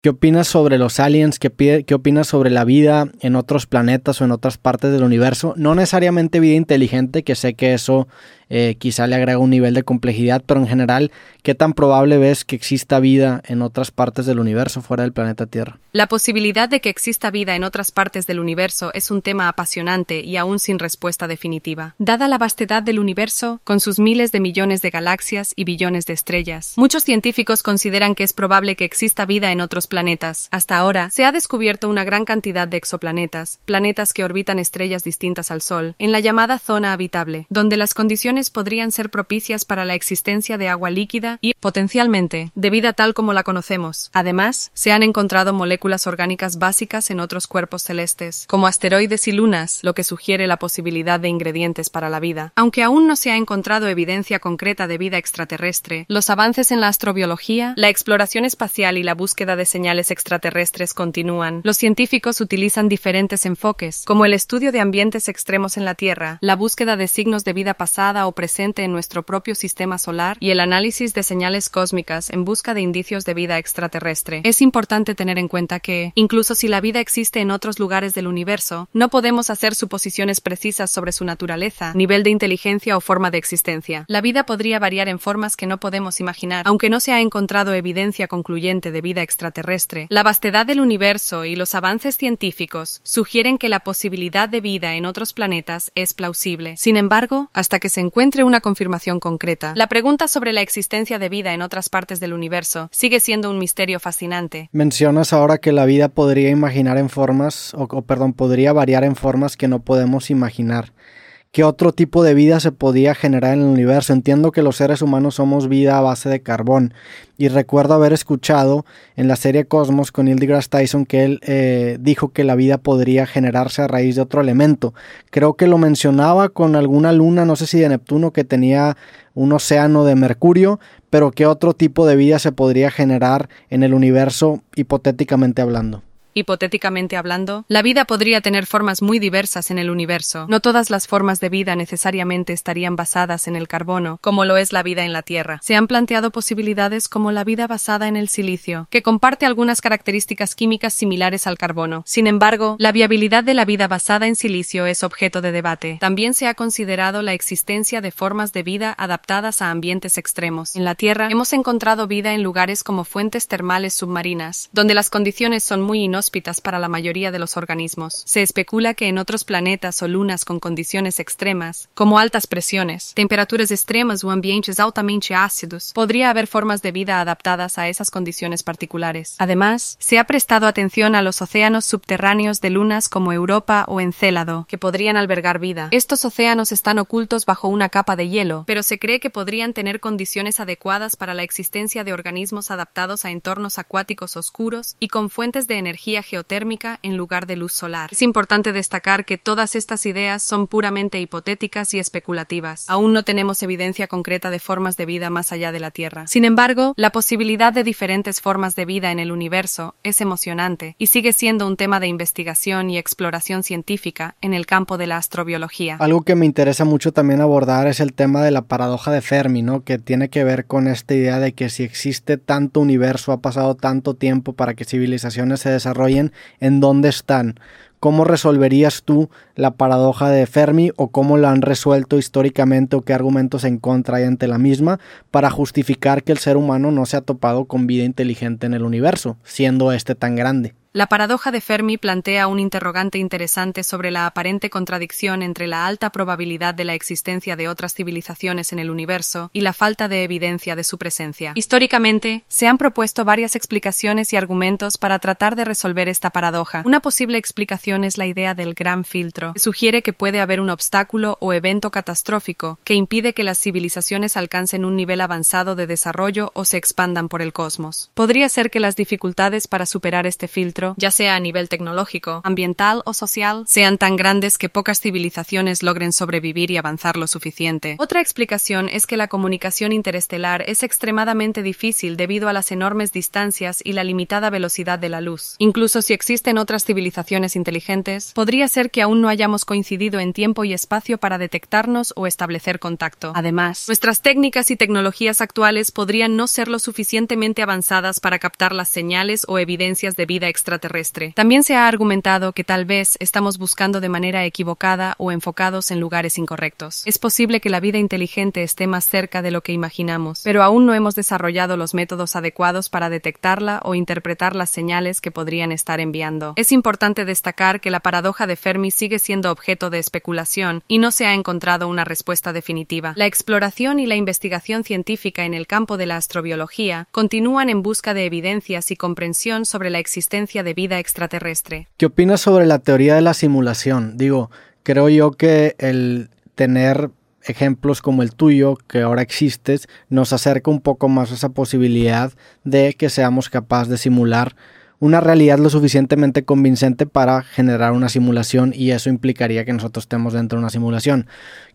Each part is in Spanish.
¿Qué opinas sobre los aliens? ¿Qué, ¿Qué, opinas sobre la vida en otros planetas o en otras partes del universo? No necesariamente vida inteligente, que sé que eso eh, quizá le agrega un nivel de complejidad, pero en general, ¿qué tan probable ves que exista vida en otras partes del universo fuera del planeta Tierra? La posibilidad de que exista vida en otras partes del universo es un tema apasionante y aún sin respuesta definitiva. Dada la vastedad del universo, con sus miles de millones de galaxias y billones de estrellas, muchos científicos consideran que es probable que exista vida en otros planetas. Hasta ahora, se ha descubierto una gran cantidad de exoplanetas, planetas que orbitan estrellas distintas al Sol, en la llamada zona habitable, donde las condiciones podrían ser propicias para la existencia de agua líquida y, potencialmente, de vida tal como la conocemos. Además, se han encontrado moléculas orgánicas básicas en otros cuerpos celestes, como asteroides y lunas, lo que sugiere la posibilidad de ingredientes para la vida. Aunque aún no se ha encontrado evidencia concreta de vida extraterrestre, los avances en la astrobiología, la exploración espacial y la búsqueda de señales extraterrestres continúan. Los científicos utilizan diferentes enfoques, como el estudio de ambientes extremos en la Tierra, la búsqueda de signos de vida pasada presente en nuestro propio sistema solar y el análisis de señales cósmicas en busca de indicios de vida extraterrestre. Es importante tener en cuenta que, incluso si la vida existe en otros lugares del universo, no podemos hacer suposiciones precisas sobre su naturaleza, nivel de inteligencia o forma de existencia. La vida podría variar en formas que no podemos imaginar, aunque no se ha encontrado evidencia concluyente de vida extraterrestre. La vastedad del universo y los avances científicos sugieren que la posibilidad de vida en otros planetas es plausible. Sin embargo, hasta que se encuentre encuentre una confirmación concreta. La pregunta sobre la existencia de vida en otras partes del universo sigue siendo un misterio fascinante. Mencionas ahora que la vida podría imaginar en formas, o, perdón, podría variar en formas que no podemos imaginar qué otro tipo de vida se podía generar en el universo. Entiendo que los seres humanos somos vida a base de carbón y recuerdo haber escuchado en la serie Cosmos con Neil deGrasse Tyson que él eh, dijo que la vida podría generarse a raíz de otro elemento. Creo que lo mencionaba con alguna luna, no sé si de Neptuno, que tenía un océano de Mercurio, pero qué otro tipo de vida se podría generar en el universo hipotéticamente hablando. Hipotéticamente hablando, la vida podría tener formas muy diversas en el universo. No todas las formas de vida necesariamente estarían basadas en el carbono, como lo es la vida en la Tierra. Se han planteado posibilidades como la vida basada en el silicio, que comparte algunas características químicas similares al carbono. Sin embargo, la viabilidad de la vida basada en silicio es objeto de debate. También se ha considerado la existencia de formas de vida adaptadas a ambientes extremos. En la Tierra hemos encontrado vida en lugares como fuentes termales submarinas, donde las condiciones son muy inhóspitas para la mayoría de los organismos. Se especula que en otros planetas o lunas con condiciones extremas, como altas presiones, temperaturas extremas o ambientes altamente ácidos, podría haber formas de vida adaptadas a esas condiciones particulares. Además, se ha prestado atención a los océanos subterráneos de lunas como Europa o Encélado, que podrían albergar vida. Estos océanos están ocultos bajo una capa de hielo, pero se cree que podrían tener condiciones adecuadas para la existencia de organismos adaptados a entornos acuáticos oscuros y con fuentes de energía geotérmica en lugar de luz solar. Es importante destacar que todas estas ideas son puramente hipotéticas y especulativas. Aún no tenemos evidencia concreta de formas de vida más allá de la Tierra. Sin embargo, la posibilidad de diferentes formas de vida en el universo es emocionante y sigue siendo un tema de investigación y exploración científica en el campo de la astrobiología. Algo que me interesa mucho también abordar es el tema de la paradoja de Fermi, ¿no? Que tiene que ver con esta idea de que si existe tanto universo, ha pasado tanto tiempo para que civilizaciones se desarrollen en dónde están. ¿Cómo resolverías tú la paradoja de Fermi o cómo la han resuelto históricamente o qué argumentos en contra hay ante la misma para justificar que el ser humano no se ha topado con vida inteligente en el universo, siendo este tan grande? La paradoja de Fermi plantea un interrogante interesante sobre la aparente contradicción entre la alta probabilidad de la existencia de otras civilizaciones en el universo y la falta de evidencia de su presencia. Históricamente, se han propuesto varias explicaciones y argumentos para tratar de resolver esta paradoja. Una posible explicación es la idea del gran filtro, que sugiere que puede haber un obstáculo o evento catastrófico que impide que las civilizaciones alcancen un nivel avanzado de desarrollo o se expandan por el cosmos. Podría ser que las dificultades para superar este filtro ya sea a nivel tecnológico, ambiental o social, sean tan grandes que pocas civilizaciones logren sobrevivir y avanzar lo suficiente. Otra explicación es que la comunicación interestelar es extremadamente difícil debido a las enormes distancias y la limitada velocidad de la luz. Incluso si existen otras civilizaciones inteligentes, podría ser que aún no hayamos coincidido en tiempo y espacio para detectarnos o establecer contacto. Además, nuestras técnicas y tecnologías actuales podrían no ser lo suficientemente avanzadas para captar las señales o evidencias de vida extraterrestre. También se ha argumentado que tal vez estamos buscando de manera equivocada o enfocados en lugares incorrectos. Es posible que la vida inteligente esté más cerca de lo que imaginamos, pero aún no hemos desarrollado los métodos adecuados para detectarla o interpretar las señales que podrían estar enviando. Es importante destacar que la paradoja de Fermi sigue siendo objeto de especulación y no se ha encontrado una respuesta definitiva. La exploración y la investigación científica en el campo de la astrobiología continúan en busca de evidencias y comprensión sobre la existencia de vida extraterrestre. ¿Qué opinas sobre la teoría de la simulación? Digo, creo yo que el tener ejemplos como el tuyo, que ahora existes, nos acerca un poco más a esa posibilidad de que seamos capaces de simular una realidad lo suficientemente convincente para generar una simulación y eso implicaría que nosotros estemos dentro de una simulación.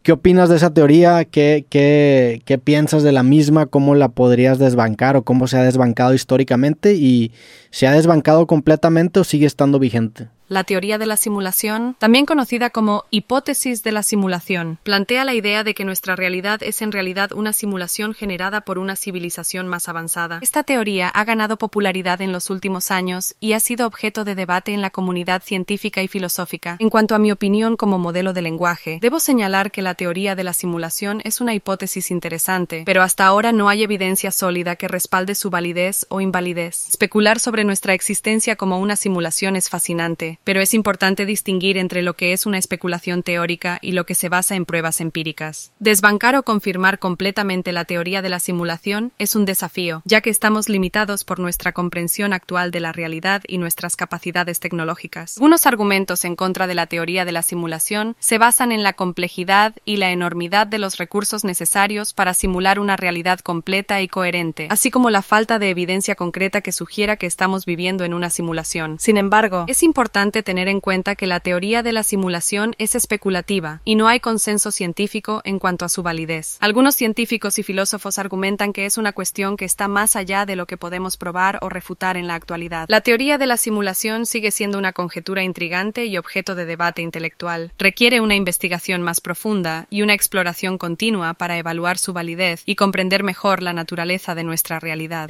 ¿Qué opinas de esa teoría? ¿Qué, qué, qué piensas de la misma? ¿Cómo la podrías desbancar o cómo se ha desbancado históricamente? ¿Y se ha desbancado completamente o sigue estando vigente? La teoría de la simulación, también conocida como hipótesis de la simulación, plantea la idea de que nuestra realidad es en realidad una simulación generada por una civilización más avanzada. Esta teoría ha ganado popularidad en los últimos años y ha sido objeto de debate en la comunidad científica y filosófica. En cuanto a mi opinión como modelo de lenguaje, debo señalar que la teoría de la simulación es una hipótesis interesante, pero hasta ahora no hay evidencia sólida que respalde su validez o invalidez. Especular sobre nuestra existencia como una simulación es fascinante, pero es importante distinguir entre lo que es una especulación teórica y lo que se basa en pruebas empíricas. Desbancar o confirmar completamente la teoría de la simulación es un desafío, ya que estamos limitados por nuestra comprensión actual de la realidad y nuestras capacidades tecnológicas. Algunos argumentos en contra de la teoría de la simulación se basan en la complejidad y la enormidad de los recursos necesarios para simular una realidad completa y coherente, así como la falta de evidencia concreta que sugiera que estamos viviendo en una simulación. Sin embargo, es importante tener en cuenta que la teoría de la simulación es especulativa y no hay consenso científico en cuanto a su validez. Algunos científicos y filósofos argumentan que es una cuestión que está más allá de lo que podemos probar o refutar en la actualidad. La teoría de la simulación sigue siendo una conjetura intrigante y objeto de debate intelectual. Requiere una investigación más profunda y una exploración continua para evaluar su validez y comprender mejor la naturaleza de nuestra realidad.